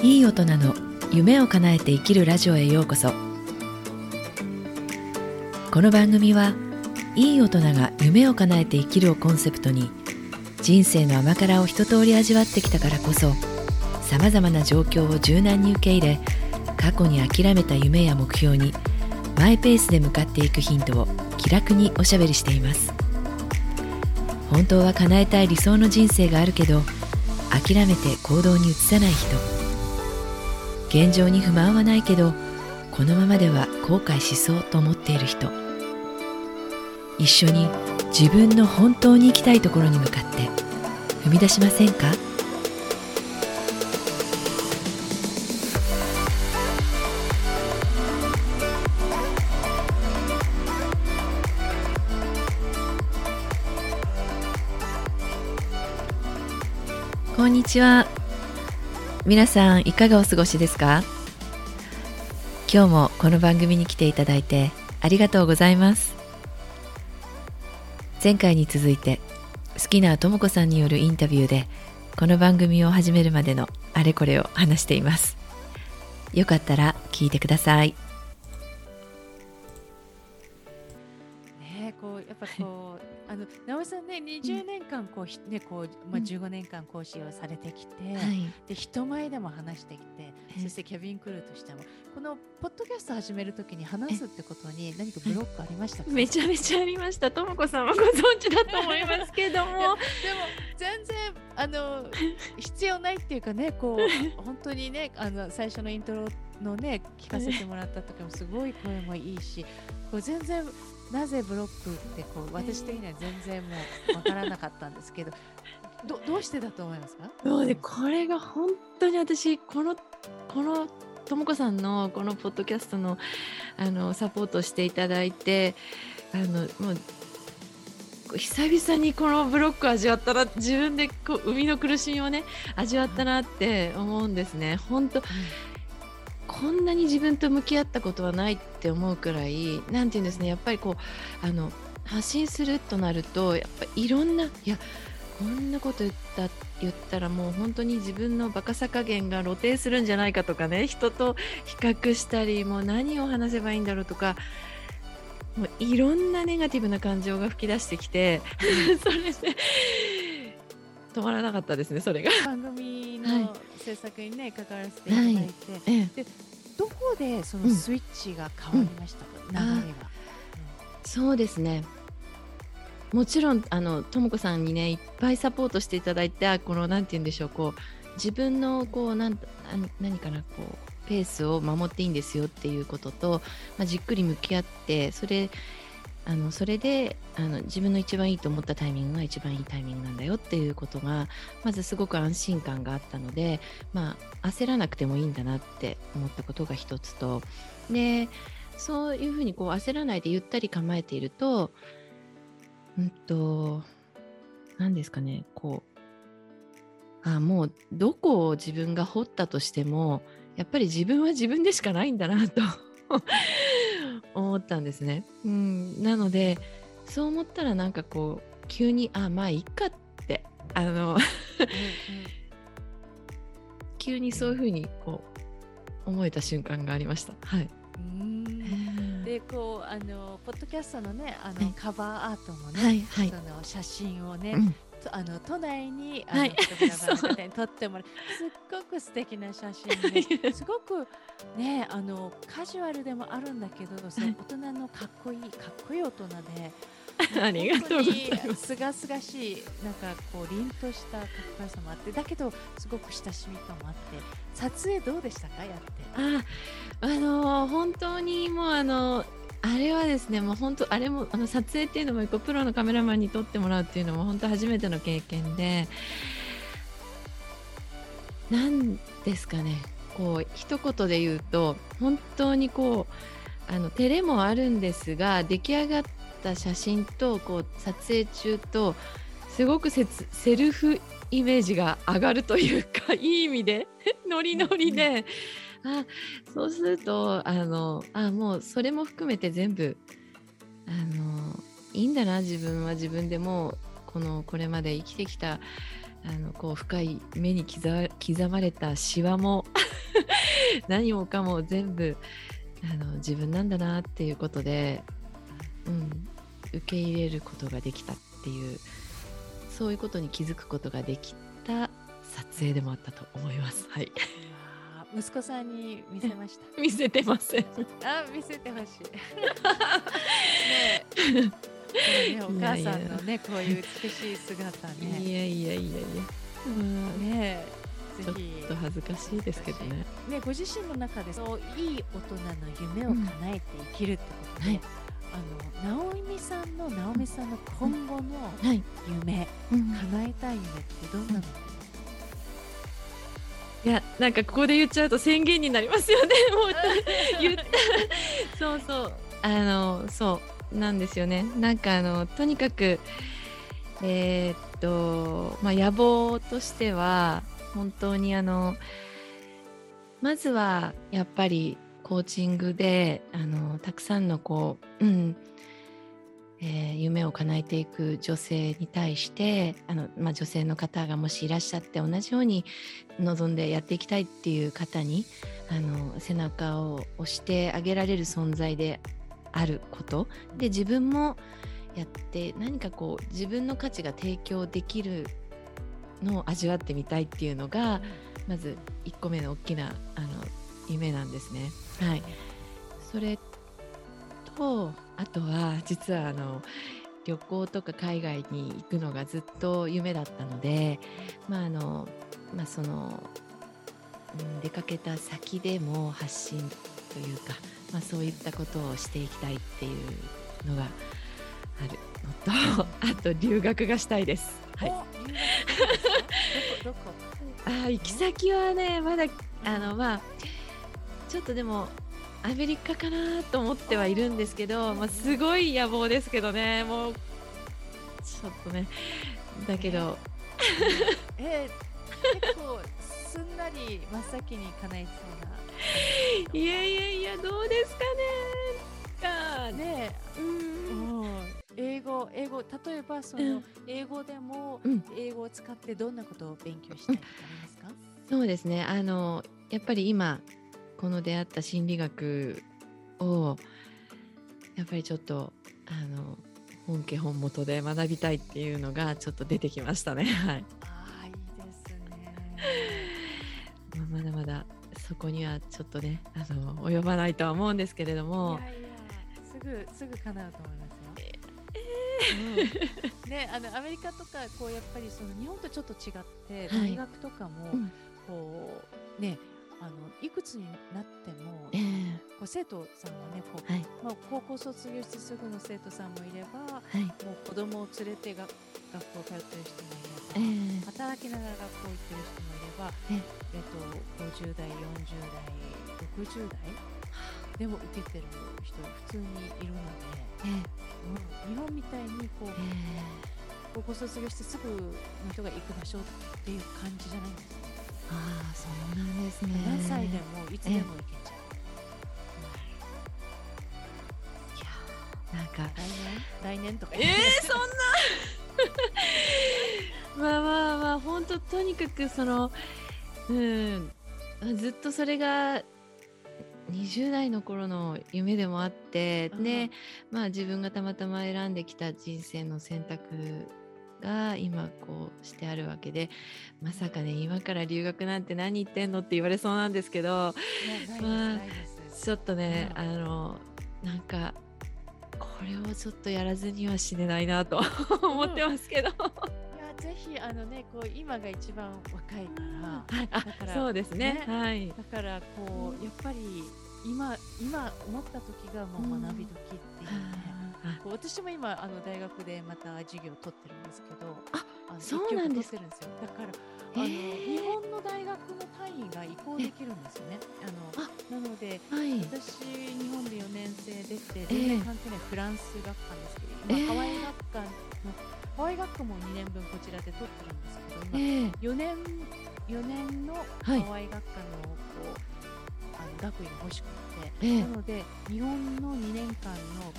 いい大人の夢を叶えて生きるラジオへようこそ。この番組はいい大人が夢を叶えて生きるをコンセプトに人生の甘辛を一通り味わってきたからこそさまざまな状況を柔軟に受け入れ過去に諦めた夢や目標にマイペースで向かっていくヒントを気楽におしゃべりしています。本当は叶えたい理想の人生があるけど諦めて行動に移さない人。現状に不満はないけどこのままでは後悔しそうと思っている人。一緒に自分の本当に行きたいところに向かって踏み出しませんか？ちは。皆さんいかがお過ごしですか？今日もこの番組に来ていただいてありがとうございます。前回に続いて好きなともこさんによるインタビューでこの番組を始めるまでのあれこれを話しています。よかったら聞いてください。あの直江さんね20年間こう、ひねこうまあ15年間講師をされてきて、はい。で人前でも話してきてえそしてケビン・クルーとしてもこのポッドキャスト始めるときに話すってことに何かブロックありましたか？めちゃめちゃありました。ともこさんはご存知だと思いますけどいやでもも。全然あの必要ないっていうかねこう 本当にねあの最初のイントロのね聞かせてもらった時もすごい声もいいしこう全然なぜブロックってこう私的には全然もうわからなかったんですけどどどうしてだと思いますか？もうねこれが本当に私このこのともこさんのこのポッドキャストのあのサポートしていただいてあのもう久々にこのブロック味わったな自分でこう生みの苦しみをね味わったなって思うんですね。本当こんなに自分と向き合ったことはないって思うくらいなんていうんですねやっぱりこうあの発信するとなるとやっぱいろんないやこんなこと言った言ったらもう本当に自分のバカさ加減が露呈するんじゃないかとかね人と比較したりもう何を話せばいいんだろうとかもういろんなネガティブな感情が吹き出してきて それで止まらなかったですねそれが。番組はいの制作にね関わらせていただいて、ええどこでそのスイッチが変わりましたか、流れが。そうですね。もちろんあのともこさんにねいっぱいサポートしていただいてあこのなんて言うんでしょうこう自分のこうなんな何かなこうペースを守っていいんですよっていうことと、まあ、じっくり向き合ってそれあのそれであの自分の一番いいと思ったタイミングが一番いいタイミングなんだよっていうことがまずすごく安心感があったので、まあ、焦らなくてもいいんだなって思ったことが一つと。でそういうふうにこう焦らないでゆったり構えていると、うんと、何ですかね、こう、あもうどこを自分が掘ったとしても、やっぱり自分は自分でしかないんだなと思ったんですね。うん、なので、そう思ったらなんかこう、急に、あ、まあいいかって、あの、急にそういうふうにこう、思えた瞬間がありました。はい。うんでこうあのポッドキャストのねあの、はいカバーアートもね、はい、はいそ。の写真をね、うんとあの都内にあの、はい撮ってもらう。すっごく素敵な写真で すごくねあのカジュアルでもあるんだけど、その大人のかっこいいかっこいい大人で ありがとうす。本当にすがすがしいなんかこう凛としたかっこよさもあってだけどすごく親しみ感もあって撮影どうでしたかやって。ああのー本当にもうあのあれはですねもう本当あれもあの撮影っていうのもこうプロのカメラマンに撮ってもらうっていうのも本当初めての経験でなんですかねこう一言で言うと本当にこうあの照れもあるんですが出来上がった写真とこう撮影中とすごくせつセルフイメージが上がるというかいい意味で ノリノリで、あそうするとあのあもうそれも含めて全部あのいいんだな自分は自分でもこのこれまで生きてきたあのこう深い目に刻刻まれたシワも 何もかも全部あの自分なんだなっていうことで、うん、受け入れることができたっていうそういうことに気づくことができた撮影でもあったと思います。はい、息子さんに見せました。見せてません。あ、見せてほしい。ねね、お母さんのね、こういう美しい姿いね。やいやいやいや。うんねえ。ちょっ。と恥ずかしいですけどね。ね、ご自身の中でそういい大人の夢を叶えて生きるってことで、はいあの直美さんの直美さんの今後のはい。夢、うん叶えたい夢ってどんなの、いやなんかここで言っちゃうと宣言になりますよね。もう言っそうそうあのそうなんですよね。なんかあのとにかくえーっとまあ野望としては本当にあのまずはやっぱりコーチングであのたくさんのこう、うんえー夢を叶えていく女性に対してあの、まあ、女性の方がもしいらっしゃって同じように望んでやっていきたいっていう方にあの背中を押してあげられる存在であることで自分もやって何かこう自分の価値が提供できるのを味わってみたいっていうのがまず1個目の大きなあの夢なんですね。はい、それとあとは実はあの旅行とか海外に行くのがずっと夢だったので、まああのまあ、その、うん、出かけた先でも発信というか、まあ、そういったことをしていきたいっていうのがあるのとあと留学がしたいです。はい、あー行き先はねまだあのまあちょっとでもアメリカかなと思ってはいるんですけど、まあ、すごい野望ですけどね。もうちょっとね。だけど。えー、結構すんなり真っ先に叶えそうな。いやいやいやどうですかね。かね。うえ、ん。うん、英語英語例えばそうん。の英語でもうん。英語を使ってどんなことを勉強したいとかありますか、そうですね。あのやっぱり今この出会った心理学をやっぱりちょっとあの本家本元で学びたいっていうのがちょっと出てきましたね。はいああいいですね。まだまだそこにはちょっとねあの及ばないとは思うんですけれどもいやいやすぐすぐ叶うと思いますよ。うんねあのアメリカとかこうやっぱりその日本とちょっと違って、はい大学とかも、うんこうねあのいくつになってもええ。こう生徒さんがねこう、はい。まあ、高校卒業してすぐの生徒さんもいればはい。もう子供を連れてが学校通ってる人もえいれば、え働きながら学校行ってる人もいれば、ええ。っと、50代40代60代でも受けてる人普通にいるので、えうん、日本みたいにこうえ高校卒業してすぐの人が行く場所っていう感じじゃないんですよ、ああそうなんですね。何歳でもいつでも行けちゃう、いやーなんか来年来年とかえー、そんな。まあまあまあ本当とにかくそのうんずっとそれが20代の頃の夢でもあって、うん。でまあ自分がたまたま選んできた人生の選択が今こうしてあるわけでまさかね今から留学なんて何言ってんのって言われそうなんですけどまあちょっとね、うん。あのなんかこれをちょっとやらずには死ねないなと思ってますけど、いやぜひあのねこう今が一番若いからはい、からそうですね。ねはい。だからこうやっぱり今今思った時がもう学び時っていうね、あこう私も今あの大学でまた授業を取ってるんですけどあのそうなんですだからあへのー日本の大学の単位が移行できるんですよね。あのなのではい。私日本で4年生出てええ。全然関係ないフランス学科ですけど、ええ。今ハワイ学科のハワイ学科も2年分こちらで取ってるんですけど今ええ。4年4年のはい。ハワイ学科のこう、あの学位が欲しくて、ええ。なので日本の2年間の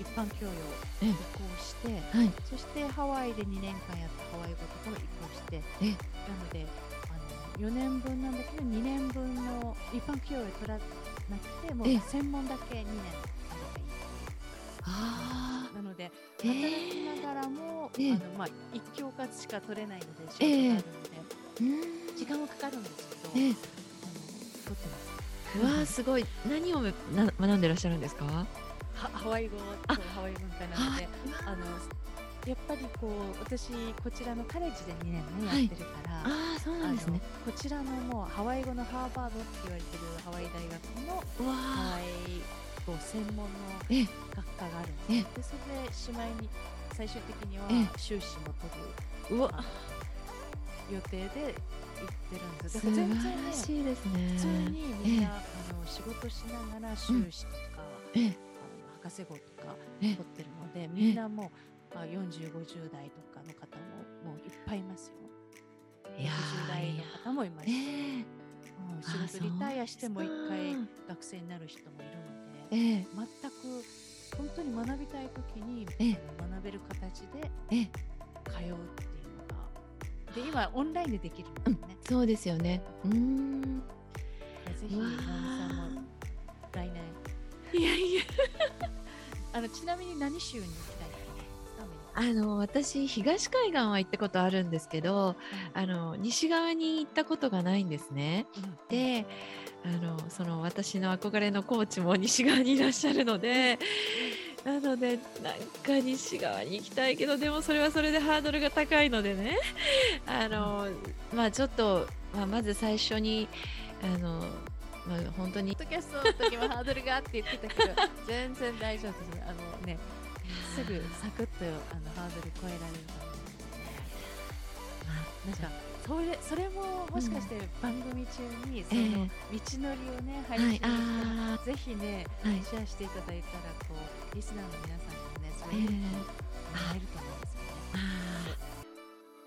一般教養をええ移行して、はい。そしてハワイで2年間やったハワイ語とかを移行して、ええ。なのであの4年分なんだけど2年分の一般教養を取らなくてもうええ。専門だけ2年あればいいあなのでええ働きながらも、ええ。あのまあ一教科しか取れないので仕事があるので、ーうん。時間はかかるんですけど、ええ。あの取ってます。うわあすごい。何を学んでらっしゃるんですか？はハワイ語あ。とハワイ文化なので、あ。のやっぱりこう私こちらのカレッジで2年ね、はいやってるから。ああそうなんですね。こちらのもうハワイ語のハーバードって言われてるハワイ大学のハワイ語専門のええ学科があるんええですよ。でそれでしまいに最終的にはええ。修士も取るうわ。あ予定で行ってるんです。だ晴から全然ですね。普通にみんな、あの仕事しながら修士とか、ええ。あの博士号とかええ。取ってるので、みんなもう、あ、40、50代とかの方ももういっぱいいますよ。いや60代の方もいますうんあ仕事リタイアしても一回学生になる人もいるのえで、え全く本当に学びたい時に、学べる形でええ。通うで今オンラインでできるんですね。そうですよね。うーん。ぜひ、来年。ーいやいや。あのちなみに何州に行きたいあの私東海岸は行ったことあるんですけどカあの西側に行ったことがないんですね。うん。であのその私の憧れのコーチも西側にいらっしゃるのでなのでなんか西側に行きたいけどでもそれはそれでハードルが高いのでね。あの、まあちょっと、まあ、まず最初にあの、まあ、本当にポッドキャストの時もハードルがあって言ってたけど全然大丈夫ですあのねすぐサクッとあのハードル超えられるなんかそれそれももしかして番組中にその道のりをね配信はいして、あぜひねシェアしていただいたらこうリスナーの皆さんにもねそうえいうーのもらえると思うんですよ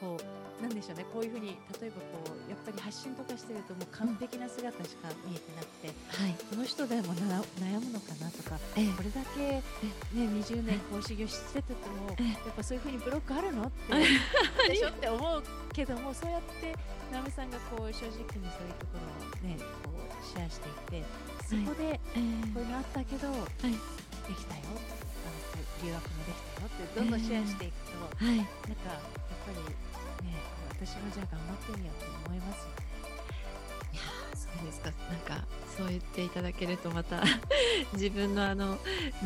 こうなんでしょうねこういうふうに例えばこうやっぱり発信とかしてるともう完璧な姿しか見えてなくて、ーはい。この人でもな悩むのかなとかえーこれだけ、ね、20年講師業しててもえやっぱそういうふうにブロックあるのってでしょって思うけどもそうやって直美さんがこう正直にそういうところをねこうシェアしていってそこでえーこういうのあったけど、できたよ留学もできたよってどんどんシェアしていくと、はい。なんかやっぱりね私もじゃあ頑張ってみようって思います。よね。いやーそうですか。なんかそう言っていただけるとまた 自分のあの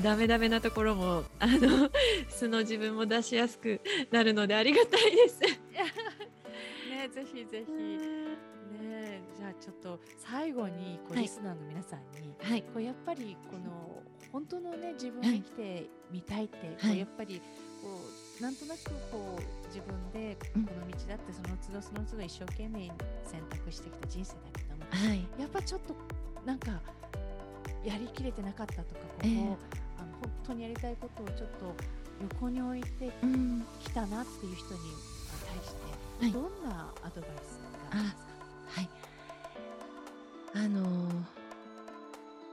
ダメダメなところもあの素の自分も出しやすくなるのでありがたいです。ねぜひぜひ。ねじゃあちょっと最後にこうはい。リスナーの皆さんに、はい。こうやっぱりこの本当のね自分を生きてみたいって、こはい。うやっぱりこうなんとなくこう自分でこうん。の道だってその都度その都度一生懸命選択してきた人生だけどもはい。やっぱちょっとなんかやりきれてなかったとかここ、ええ。あの本当にやりたいことをちょっと横に置いてうん。きたなっていう人に対して、はい。どんなアドバイスがありますか？はい。あのー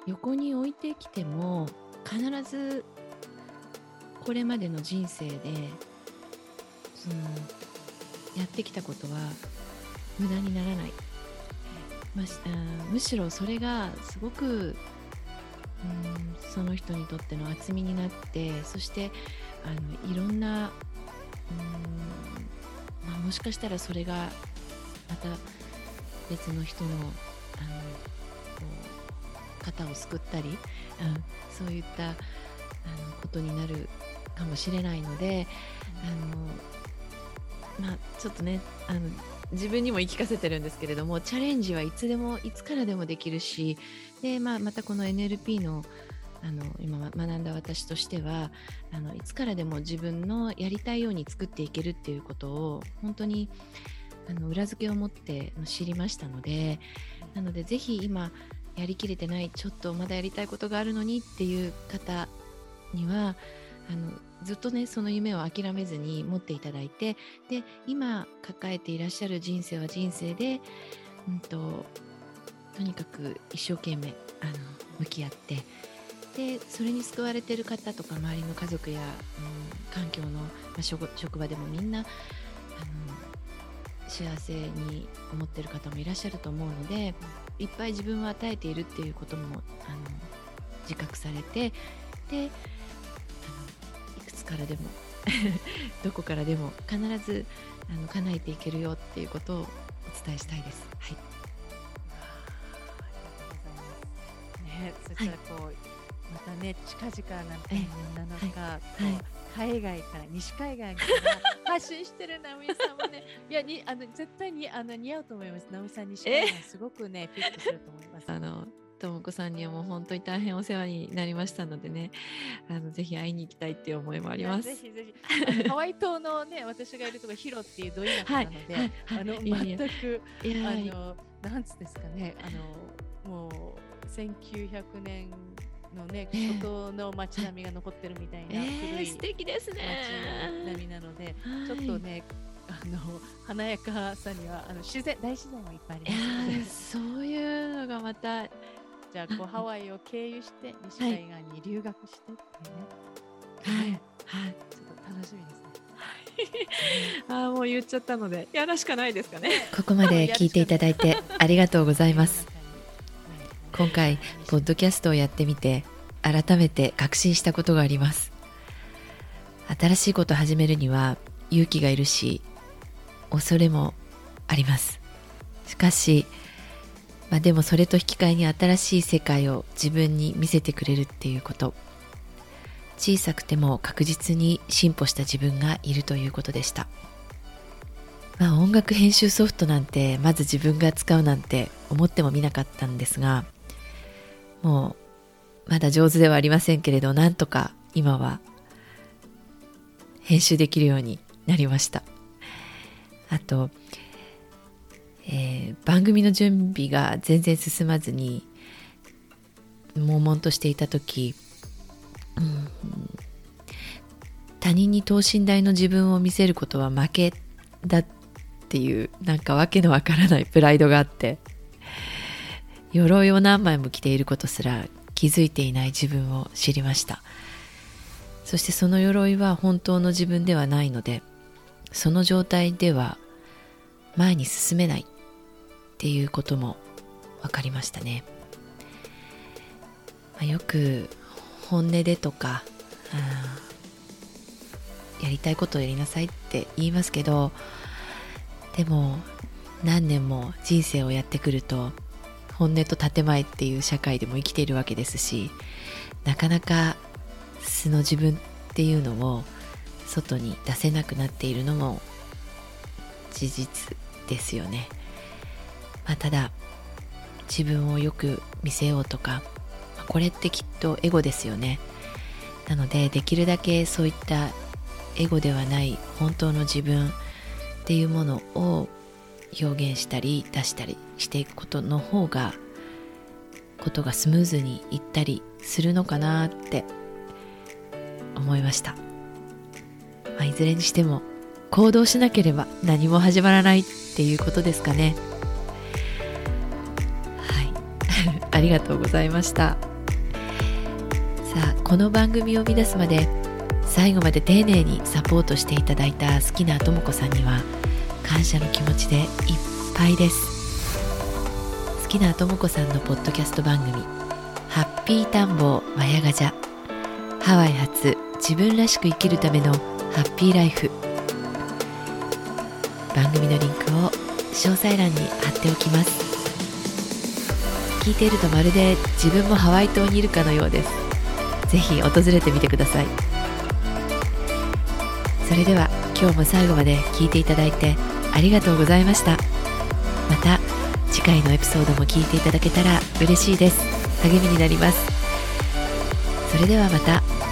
横に置いてきても必ずこれまでの人生でそのやってきたことは無駄にならない、まあむしろそれがすごくうんその人にとっての厚みになってそしてあのいろんなうん、まあ、もしかしたらそれがまた別の人のあのこう肩を救ったり、うん、そういったあのことになるかもしれないのであの、まあ、ちょっとねあの自分にも言い聞かせてるんですけれどもチャレンジはいつでもいつからでもできるしで、まあ、またこの NLP のあの今学んだ私としてはあのいつからでも自分のやりたいように作っていけるっていうことを本当にあの裏付けを持って知りましたのでなのでぜひ今やりきれてないちょっとまだやりたいことがあるのにっていう方にはあのずっとねその夢を諦めずに持っていただいてで今抱えていらっしゃる人生は人生で、うん、ととにかく一生懸命あの向き合ってでそれに救われてる方とか周りの家族や、うん、環境の、まあ、職職場でもみんなあの幸せに思ってる方もいらっしゃると思うのでいっぱい自分を与えているっていうこともあの自覚されてであのいくつからでも どこからでも必ずあの叶えていけるよっていうことをお伝えしたいです。はい、ね、そしたらこう、はい、またね近々なんて7日、はい、海外から西海岸から発信してる直美さんもね いやにあの絶対にあの似合うと思います。直美さん西海岸すごくねフィットすると思います。あのともこさんにはもう本当に大変お世話になりましたのでね。あのぜひ会いに行きたいっていう思いもあります。ぜひぜひ。ハワイ島のね 私がいるとこヒロっていうど田舎なので、あの全くあのなんつですかねあのもう1900年のね、外の街並みが残ってるみたいな古い、素敵ですね。街並みなので、ちょっとねあの華やかさにはあの自然大自然もいっぱいありますそういうのがまたじゃあこうハワイを経由して西海岸に留学してっていうね。はい、はい、ちょっと楽しみですね。あもう言っちゃったのでやらしかないですかね。ここまで聞いていただいてありがとうございます。今回ポッドキャストをやってみて改めて確信したことがあります。新しいことを始めるには勇気がいるし恐れもあります。しかしまあ、でもそれと引き換えに新しい世界を自分に見せてくれるっていうこと小さくても確実に進歩した自分がいるということでした、まあ、音楽編集ソフトなんてまず自分が使うなんて思ってもみなかったんですがもうまだ上手ではありませんけれどなんとか今は編集できるようになりました。あとえー、番組の準備が全然進まずに悶々としていた時、うん、他人に等身大の自分を見せることは負けだっていうなんかわけのわからないプライドがあって。鎧を何枚も着ていることすら気づいていない自分を知りました。そしてその鎧は本当の自分ではないのでその状態では前に進めないっていうことも分かりましたね、まあ、よく本音でとか、うん、やりたいことをやりなさいって言いますけどでも何年も人生をやってくると本音と建前っていう社会でも生きているわけですしなかなか素の自分っていうのを外に出せなくなっているのも事実ですよね。まあ、ただ自分をよく見せようとかこれってきっとエゴですよねなのでできるだけそういったエゴではない本当の自分っていうものを表現したり出したりしていくことの方がことがスムーズにいったりするのかなって思いました、まあ、いずれにしても行動しなければ何も始まらないっていうことですかね。はい。ありがとうございました。さあこの番組を生み出すまで最後まで丁寧にサポートしていただいた好きなとも子さんには感謝の気持ちでいっぱいです。好きなとも子さんのポッドキャスト番組「ハッピータンボーマヤガジャ」ハワイ発自分らしく生きるためのハッピーライフ。番組のリンクを詳細欄に貼っておきます。聞いているとまるで自分もハワイ島にいるかのようです。ぜひ訪れてみてください。それでは今日も最後まで聞いていただいてありがとうございました。また次回のエピソードも聞いていただけたら嬉しいです。励みになります。それではまた。